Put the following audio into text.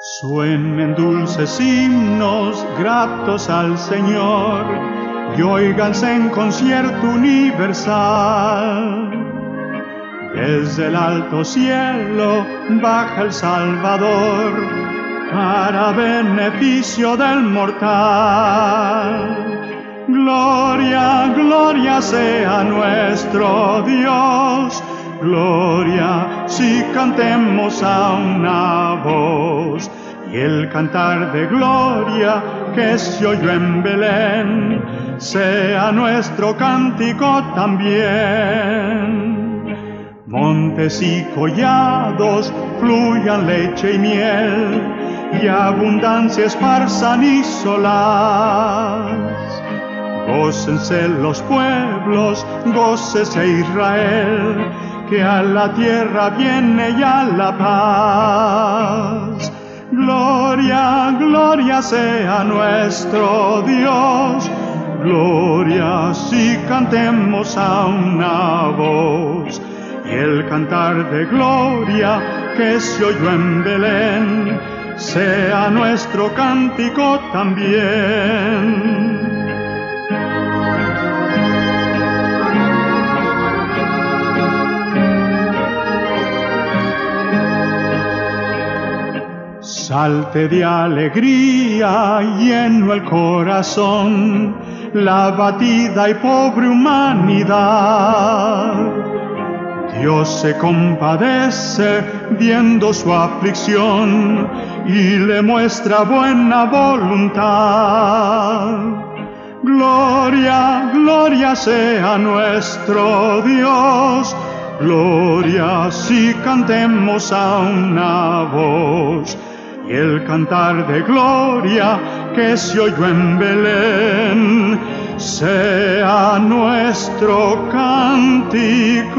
Suenen dulces himnos gratos al Señor y oiganse en concierto universal. Desde el alto cielo baja el Salvador para beneficio del mortal. Gloria, gloria sea nuestro Dios. Gloria si cantemos a una voz. Y el cantar de gloria que se oyó en Belén sea nuestro cántico también. Montes y collados fluyan leche y miel y abundancia esparzan y solas Gócense los pueblos, gócese Israel, que a la tierra viene ya la paz. Gloria, gloria sea nuestro Dios, gloria si cantemos a una voz. Y el cantar de gloria que se oyó en Belén, sea nuestro cántico también. Salte de alegría lleno el corazón, la batida y pobre humanidad. Dios se compadece viendo su aflicción y le muestra buena voluntad. Gloria, gloria sea nuestro Dios. Gloria si cantemos a una voz y el cantar de gloria que se oyó en Belén sea nuestro cántico.